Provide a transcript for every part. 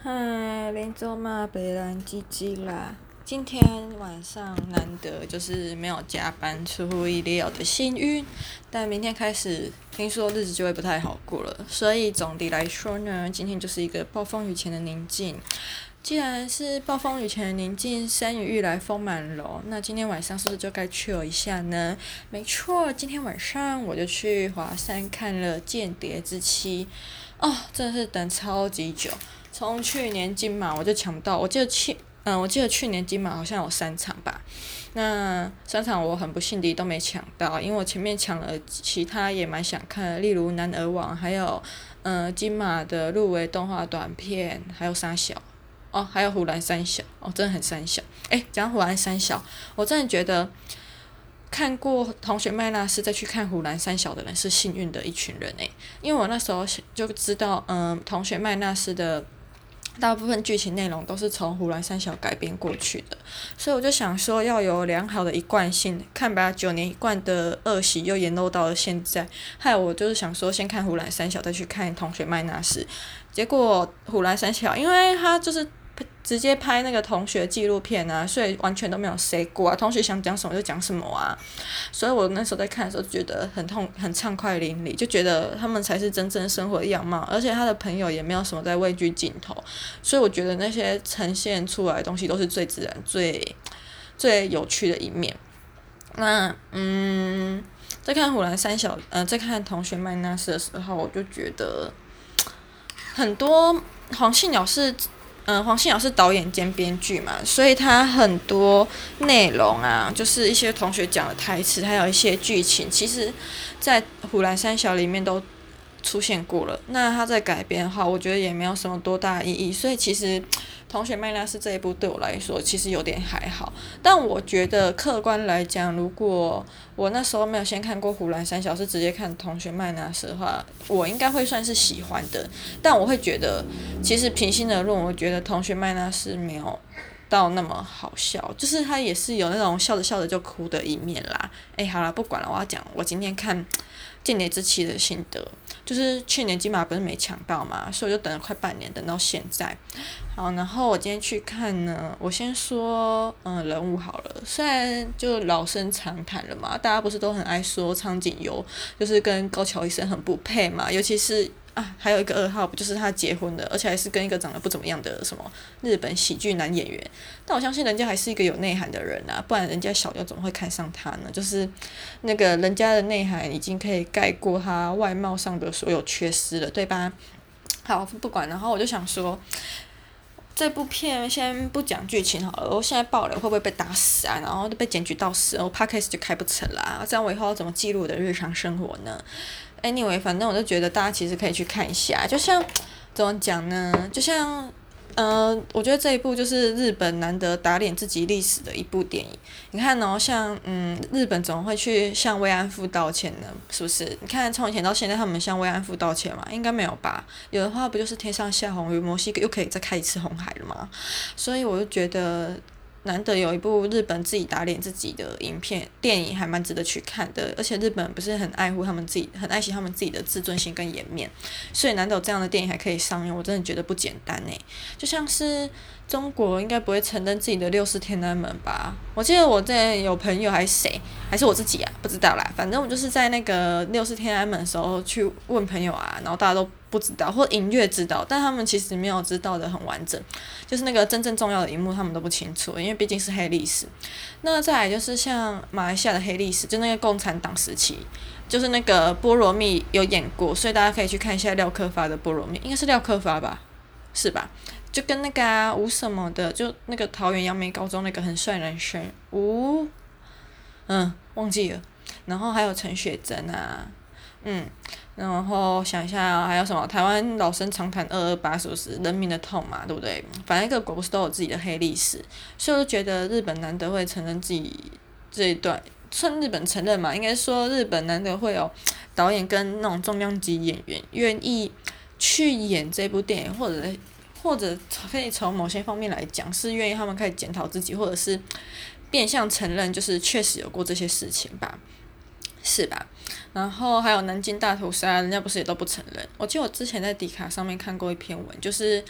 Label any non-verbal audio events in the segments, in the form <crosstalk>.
嗨，林州嘛，北兰鸡鸡啦。今天晚上难得就是没有加班，出乎意料的幸运。但明天开始，听说日子就会不太好过了。所以总的来说呢，今天就是一个暴风雨前的宁静。既然是暴风雨前的宁静，山雨欲来风满楼，那今天晚上是不是就该 chill 一下呢？没错，今天晚上我就去华山看了《间谍之妻》。哦，真的是等超级久。从去年金马我就抢不到，我记得去，嗯，我记得去年金马好像有三场吧，那三场我很不幸的都没抢到，因为我前面抢了其他也蛮想看的，例如《男儿王》，还有嗯金马的入围动画短片，还有三小，哦，还有《虎兰三小》，哦，真的很三小。诶，讲《虎兰三小》，我真的觉得看过《同学麦纳斯》再去看《虎兰三小》的人是幸运的一群人诶，因为我那时候就知道，嗯，《同学麦纳斯》的。大部分剧情内容都是从《虎兰三小》改编过去的，所以我就想说要有良好的一贯性，看把，九年一贯的恶习又延漏到了现在。害我就是想说，先看《虎兰三小》，再去看《同学麦娜丝》，结果《虎兰三小》，因为他就是。直接拍那个同学纪录片啊，所以完全都没有 say 过啊，同学想讲什么就讲什么啊，所以我那时候在看的时候觉得很痛，很畅快淋漓，就觉得他们才是真正生活的样貌，而且他的朋友也没有什么在畏惧镜头，所以我觉得那些呈现出来的东西都是最自然、最最有趣的一面。那嗯，在看《虎兰三小》呃，在看《同学麦娜丝》的时候，我就觉得很多黄信鸟是。嗯，黄信尧是导演兼编剧嘛，所以他很多内容啊，就是一些同学讲的台词，还有一些剧情，其实，在《虎兰三小》里面都出现过了。那他在改编的话，我觉得也没有什么多大意义，所以其实。同学麦娜丝这一部对我来说其实有点还好，但我觉得客观来讲，如果我那时候没有先看过《湖兰三小》，是直接看《同学麦娜丝》的话，我应该会算是喜欢的。但我会觉得，其实平心而论，我觉得《同学麦娜丝》没有到那么好笑，就是他也是有那种笑着笑着就哭的一面啦。哎，好了，不管了，我要讲我今天看《间谍之妻》的心得。就是去年金马不是没抢到嘛，所以我就等了快半年，等到现在。好，然后我今天去看呢，我先说嗯人物好了，虽然就老生常谈了嘛，大家不是都很爱说苍井优就是跟高桥医生很不配嘛，尤其是。啊，还有一个二号，不就是他结婚的，而且还是跟一个长得不怎么样的什么日本喜剧男演员。但我相信人家还是一个有内涵的人啊，不然人家小妞怎么会看上他呢？就是那个人家的内涵已经可以盖过他外貌上的所有缺失了，对吧？好，不管，然后我就想说，这部片先不讲剧情好了，我现在爆了会不会被打死啊？然后被检举到死，我 podcast 就开不成啦。这样我以后要怎么记录我的日常生活呢？Anyway，反正我就觉得大家其实可以去看一下，就像 <tsk> 怎么讲呢？就像，嗯、我觉得这一部就是日本难得打脸自己历史的一部电影。你看哦，像嗯，日本怎么会去向慰安妇道歉呢，是不是？你看从以前到现在，他们向慰安妇道歉吗？应该没有吧？有的话，不就是天上下红雨，摩西哥又可以再开一次红海了吗？所以我就觉得。难得有一部日本自己打脸自己的影片电影，还蛮值得去看的。而且日本不是很爱护他们自己，很爱惜他们自己的自尊心跟颜面，所以难得有这样的电影还可以上映，我真的觉得不简单呢。就像是中国应该不会承认自己的六四天安门吧？我记得我之前有朋友还是谁，还是我自己啊，不知道啦。反正我就是在那个六四天安门的时候去问朋友啊，然后大家都。不知道或隐约知道，但他们其实没有知道的很完整，就是那个真正重要的一幕他们都不清楚，因为毕竟是黑历史。那再来就是像马来西亚的黑历史，就那个共产党时期，就是那个波罗蜜有演过，所以大家可以去看一下廖克发的波罗蜜，应该是廖克发吧，是吧？就跟那个啊吴什么的，就那个桃园杨梅高中那个很帅男生吴，嗯，忘记了。然后还有陈雪贞啊，嗯。然后想一下还有什么？台湾老生常谈二二八是不是人民的痛嘛？对不对？反正各国不是都有自己的黑历史，所以我觉得日本难得会承认自己这一段，算日本承认嘛？应该说日本难得会有导演跟那种重量级演员愿意去演这部电影，或者或者可以从某些方面来讲，是愿意他们开始检讨自己，或者是变相承认，就是确实有过这些事情吧。是吧？然后还有南京大屠杀，人家不是也都不承认？我记得我之前在迪卡上面看过一篇文，就是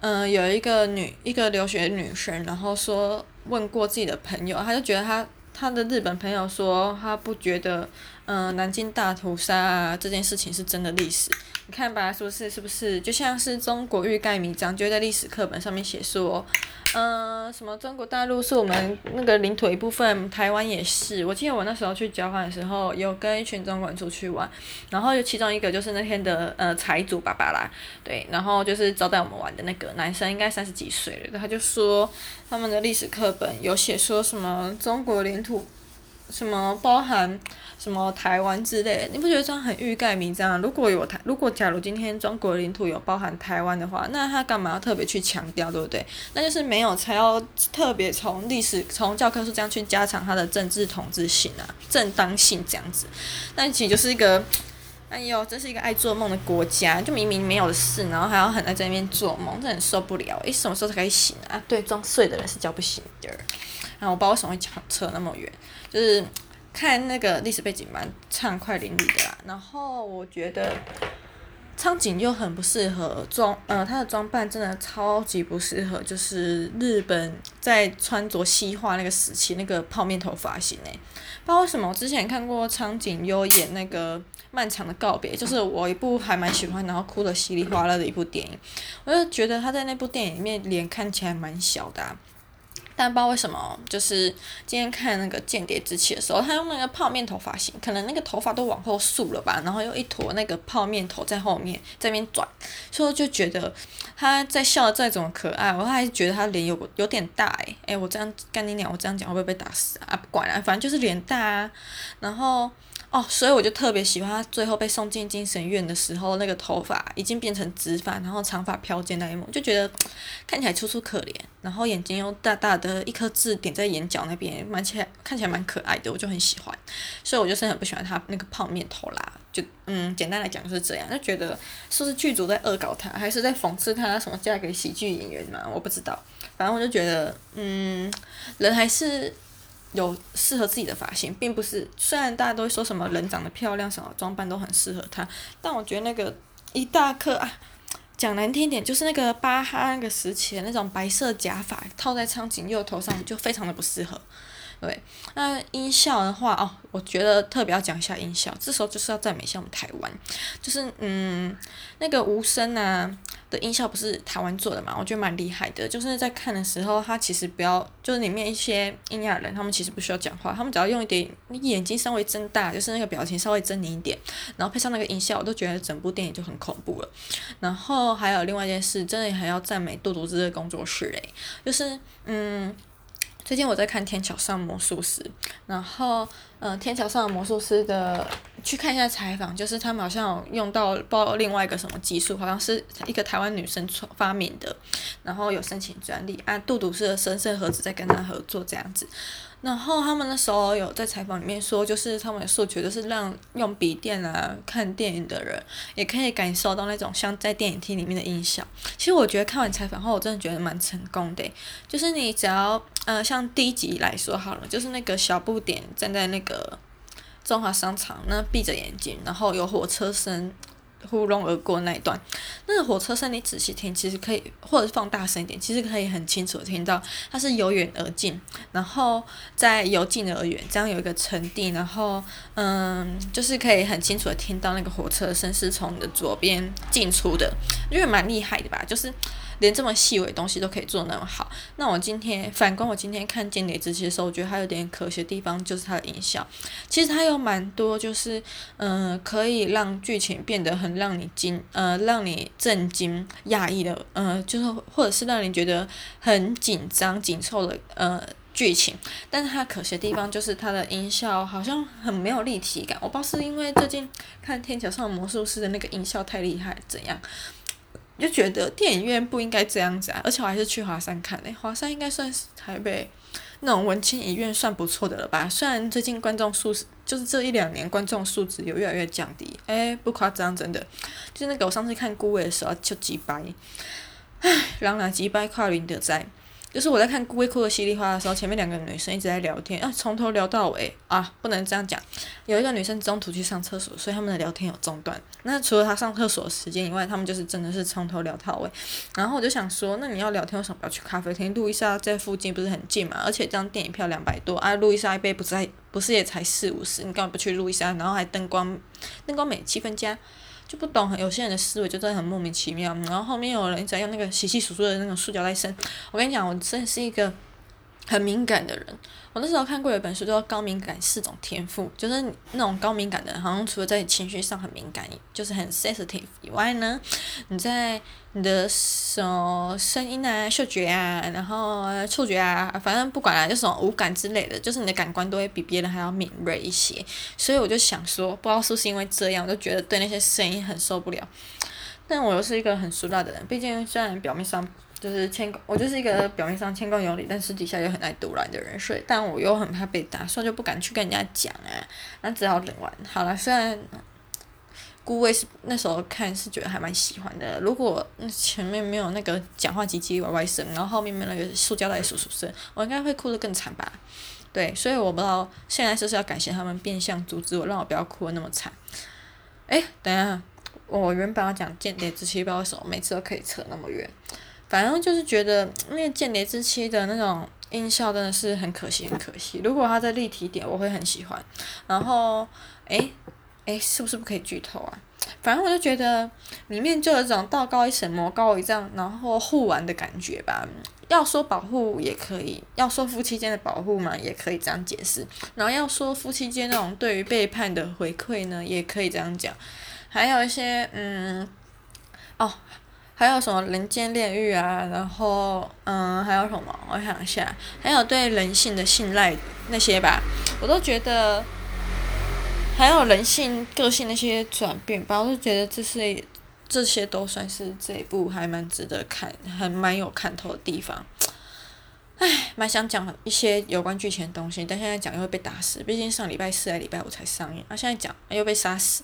嗯、有一个女一个留学女生，然后说问过自己的朋友，她就觉得她她的日本朋友说，她不觉得嗯、南京大屠杀啊这件事情是真的历史。你看吧，是不是？是不是？就像是中国欲盖弥彰，就在历史课本上面写说，嗯、什么中国大陆是我们那个领土一部分，台湾也是。我记得我那时候去交换的时候，有跟一群中国人出去玩，然后有其中一个就是那天的呃财主爸爸啦，对，然后就是招待我们玩的那个男生，应该三十几岁了，他就说他们的历史课本有写说什么中国领土。什么包含什么台湾之类，你不觉得这样很欲盖弥彰啊？如果有台，如果假如今天中国领土有包含台湾的话，那他干嘛要特别去强调，对不对？那就是没有才要特别从历史从教科书这样去加强他的政治统治性啊、正当性这样子。但其实就是一个，哎呦，这是一个爱做梦的国家，就明明没有的事，然后还要很爱在那边做梦，真很受不了。诶，什么时候才可以醒啊？对，装睡的人是叫不醒的。然后我不知道为什么会讲扯那么远。就是看那个历史背景蛮畅快淋漓的啦，然后我觉得苍井又很不适合装，呃，他的装扮真的超级不适合，就是日本在穿着西化那个时期那个泡面头发型诶，不知道为什么我之前看过苍井优演那个漫长的告别，就是我一部还蛮喜欢，然后哭得稀里哗啦的一部电影，我就觉得他在那部电影里面脸看起来蛮小的啊。但不知道为什么，就是今天看那个《间谍之妻》的时候，他用那个泡面头发型，可能那个头发都往后竖了吧，然后又一坨那个泡面头在后面在边转，所以我就觉得他在笑的再怎么可爱，我还是觉得他脸有有点大诶、欸，诶，我这样跟你讲，我这样讲会不会被打死啊？不管了，反正就是脸大啊，然后。哦，所以我就特别喜欢他最后被送进精神院的时候，那个头发已经变成直发，然后长发飘肩那一幕，就觉得看起来楚楚可怜，然后眼睛又大大的一颗痣点在眼角那边，蛮起来看起来蛮可爱的，我就很喜欢。所以我就是很不喜欢他那个泡面头啦，就嗯，简单来讲就是这样，就觉得是不是剧组在恶搞他，还是在讽刺他什么嫁给喜剧演员嘛？我不知道，反正我就觉得嗯，人还是。有适合自己的发型，并不是。虽然大家都说什么人长得漂亮，什么装扮都很适合他，但我觉得那个一大颗啊，讲难听点，就是那个巴哈那个时期的那种白色假发套在苍井佑头上，就非常的不适合。对，那音效的话哦，我觉得特别要讲一下音效，这时候就是要赞美一下我们台湾，就是嗯，那个无声啊的音效不是台湾做的嘛，我觉得蛮厉害的。就是在看的时候，他其实不要，就是里面一些印第安人，他们其实不需要讲话，他们只要用一点眼睛稍微睁大，就是那个表情稍微狰狞一点，然后配上那个音效，我都觉得整部电影就很恐怖了。然后还有另外一件事，真的还要赞美杜杜之的工作室诶，就是嗯。最近我在看《天桥上魔术师》，然后，嗯、《天桥上的魔术师》的去看一下采访，就是他们好像有用到包另外一个什么技术，好像是一个台湾女生创发明的，然后有申请专利，啊杜笃是的神圣盒子在跟他合作这样子。然后他们那时候有在采访里面说，就是他们的诉求就是让用笔电啊看电影的人也可以感受到那种像在电影厅里面的音效。其实我觉得看完采访后，我真的觉得蛮成功的。就是你只要呃像第一集来说好了，就是那个小不点站在那个中华商场，那闭着眼睛，然后有火车声。呼隆而过那一段，那个火车声你仔细听，其实可以，或者是放大声一点，其实可以很清楚的听到，它是由远而近，然后再由近而远，这样有一个沉订，然后嗯，就是可以很清楚的听到那个火车声是从你的左边进出的，因为蛮厉害的吧，就是。连这么细微的东西都可以做那么好，那我今天反观我今天看《间谍之妻》的时候，我觉得它有点可惜的地方就是它的音效。其实它有蛮多，就是嗯、可以让剧情变得很让你惊，呃，让你震惊、讶异的，呃，就是或者是让你觉得很紧张、紧凑的呃剧情。但是它可惜的地方就是它的音效好像很没有立体感。我不知道是因为最近看《天桥上的魔术师》的那个音效太厉害，怎样？就觉得电影院不应该这样子啊，而且我还是去华山看的。华山应该算是台北那种文青影院算不错的了吧？虽然最近观众数就是这一两年观众素质有越来越降低，诶，不夸张，真的。就那个我上次看孤味的时候就几百，唉，人若几百块零的在，就是我在看哭哭的稀里哗啦的时候，前面两个女生一直在聊天啊，从头聊到尾啊，不能这样讲。有一个女生中途去上厕所，所以他们的聊天有中断。那除了她上厕所的时间以外，他们就是真的是从头聊到尾。然后我就想说，那你要聊天为什么不要去咖啡厅？路易莎在附近不是很近嘛？而且这张电影票两百多啊，路易莎一杯不是还不是也才四五十？你干嘛不去路易莎？然后还灯光灯光美，气氛佳。就不懂，有些人的思维就真的很莫名其妙。然后后面有人在用那个稀稀疏疏的那种塑胶袋生。我跟你讲，我真的是一个很敏感的人。我那时候看过有一本书叫《高敏感四种天赋》，就是那种高敏感的人，好像除了在情绪上很敏感，就是很 sensitive 以外呢，你在你的什么声音啊、嗅觉啊，然后触觉啊，反正不管啊，就是五感之类的，就是你的感官都会比别人还要敏锐一些。所以我就想说，不知道是不是因为这样，我就觉得对那些声音很受不了。但我又是一个很俗辣的人，毕竟虽然表面上。就是谦恭，我就是一个表面上谦恭有礼，但私底下又很爱独揽的人，所以但我又很怕被打，所以就不敢去跟人家讲啊，那只好忍完。好了，虽然孤味是那时候看是觉得还蛮喜欢的，如果前面没有那个讲话唧唧歪歪声，然后后面没有那个塑胶袋鼠鼠声，我应该会哭得更惨吧？对，所以我不知道现在是不是要感谢他们变相阻止我，让我不要哭得那么惨。哎，等一下，我原本要讲间谍之妻，不知道为什么每次都可以扯那么远。反正就是觉得那《间谍之妻》的那种音效真的是很可惜，很可惜。如果它再立体点，我会很喜欢。然后，诶诶，是不是不可以剧透啊？反正我就觉得里面就有这种道高一尺，魔高一丈，然后互玩的感觉吧。要说保护也可以，要说夫妻间的保护嘛，也可以这样解释。然后要说夫妻间那种对于背叛的回馈呢，也可以这样讲。还有一些，嗯，哦。还有什么人间炼狱啊，然后嗯，还有什么？我想一下，还有对人性的信赖那些吧，我都觉得，还有人性个性那些转变吧，我都觉得这是这些都算是这一部还蛮值得看，还蛮有看头的地方。唉，蛮想讲一些有关剧情的东西，但现在讲又会被打死，毕竟上礼拜四礼拜五才上映，啊，现在讲又被杀死。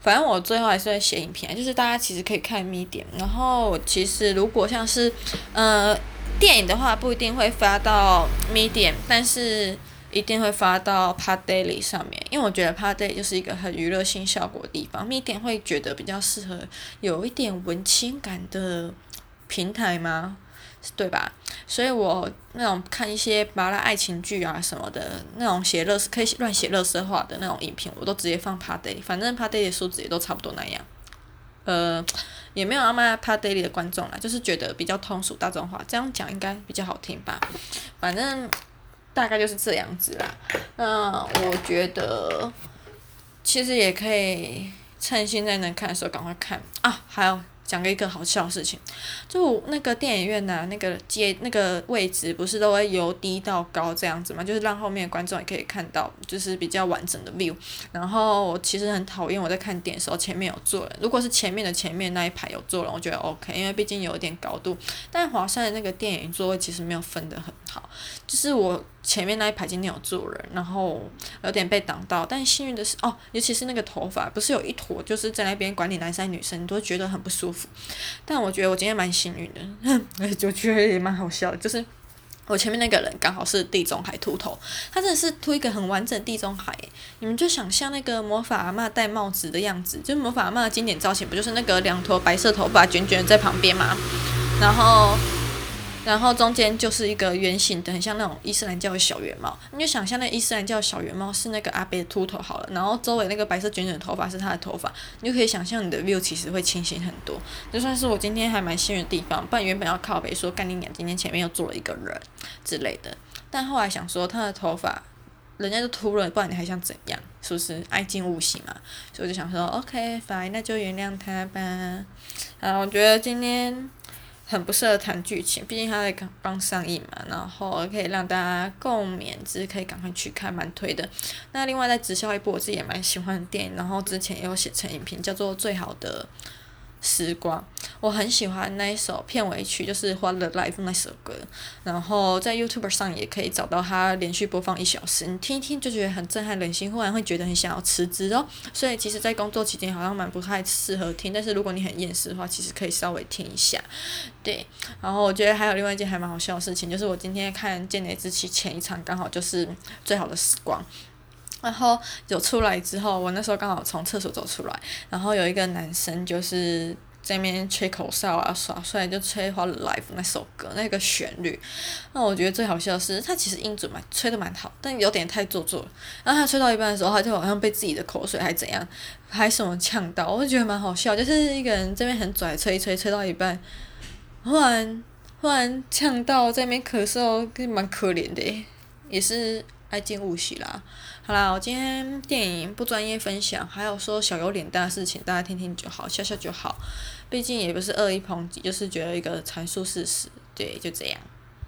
反正我最后还是会写影片，就是大家其实可以看 Medium，然后其实如果像是，呃，电影的话不一定会发到 Medium，但是一定会发到 PodDaily 上面，因为我觉得 PodDaily 就是一个很娱乐性效果的地方，Medium 会觉得比较适合有一点文青感的平台吗？对吧？所以我那种看一些麻辣爱情剧啊什么的，那种写乐可以乱写乐色话的那种影片，我都直接放帕 day，反正帕 day 的数字也都差不多那样。呃，也没有阿妈 PodDaily 的观众啦，就是觉得比较通俗大众化，这样讲应该比较好听吧。反正大概就是这样子啦。那我觉得其实也可以趁现在能看的时候赶快看啊，还有。讲个一个好笑的事情，就那个电影院呐、那个阶那个位置不是都会由低到高这样子嘛，就是让后面的观众也可以看到，就是比较完整的 view。然后我其实很讨厌我在看电影的时候前面有坐人，如果是前面的前面那一排有坐人，我觉得 OK，因为毕竟有一点高度。但华山的那个电影座位其实没有分得很好，就是我。前面那一排今天有坐人，然后有点被挡到，但幸运的是哦，尤其是那个头发，不是有一坨，就是在那边管理男生女生，你都会觉得很不舒服。但我觉得我今天蛮幸运的，<laughs> 就觉得也蛮好笑，就是我前面那个人刚好是地中海秃头，他真的是秃一个很完整地中海。你们就想象那个魔法阿嬷戴帽子的样子，就是魔法阿嬷的经典造型，不就是那个两坨白色头发卷卷在旁边吗？然后。然后中间就是一个圆形的，很像那种伊斯兰教的小圆帽。你就想象那伊斯兰教的小圆帽是那个阿伯的秃头好了，然后周围那个白色卷卷的头发是他的头发，你就可以想象你的 view 其实会清晰很多。就算是我今天还蛮幸运的地方，不然原本要靠北说干你娘，今天前面又坐了一个人之类的。但后来想说他的头发，人家都秃了，不然你还想怎样？是不是爱敬勿喜嘛？所以我就想说，OK fine，那就原谅他吧。啊，我觉得今天。很不适合谈剧情，毕竟它在刚刚上映嘛，然后可以让大家共勉只是，可以赶快去看，蛮推的。那另外在直销一部我自己也蛮喜欢的电影，然后之前也有写成影评，叫做《最好的时光，我很喜欢那一首片尾曲，就是《What a Life》那首歌。然后在 YouTube 上也可以找到它，连续播放一小时，你听一听就觉得很震撼人心，忽然会觉得很想要辞职哦。所以其实，在工作期间好像蛮不太适合听，但是如果你很厌世的话，其实可以稍微听一下。对，然后我觉得还有另外一件还蛮好笑的事情，就是我今天看《剑雷之妻》前一场，刚好就是最好的时光。然后有出来之后，我那时候刚好从厕所走出来，然后有一个男生就是在那边吹口哨啊，耍帅就吹《What a Life》那首歌那个旋律。那我觉得最好笑的是，他其实音准蛮吹得蛮好，但有点太做作了。然后他吹到一半的时候，他就好像被自己的口水还怎样，还什么呛到，我就觉得蛮好笑。就是一个人这边很拽，吹一吹，吹到一半，忽然忽然呛到，在那边咳嗽，跟蛮可怜的，也是。爱敬勿喜啦，好啦，我今天电影不专业分享，还有说小有脸蛋的事情，大家听听就好，笑笑就好，毕竟也不是恶意抨击，就是觉得一个阐述事实，对，就这样。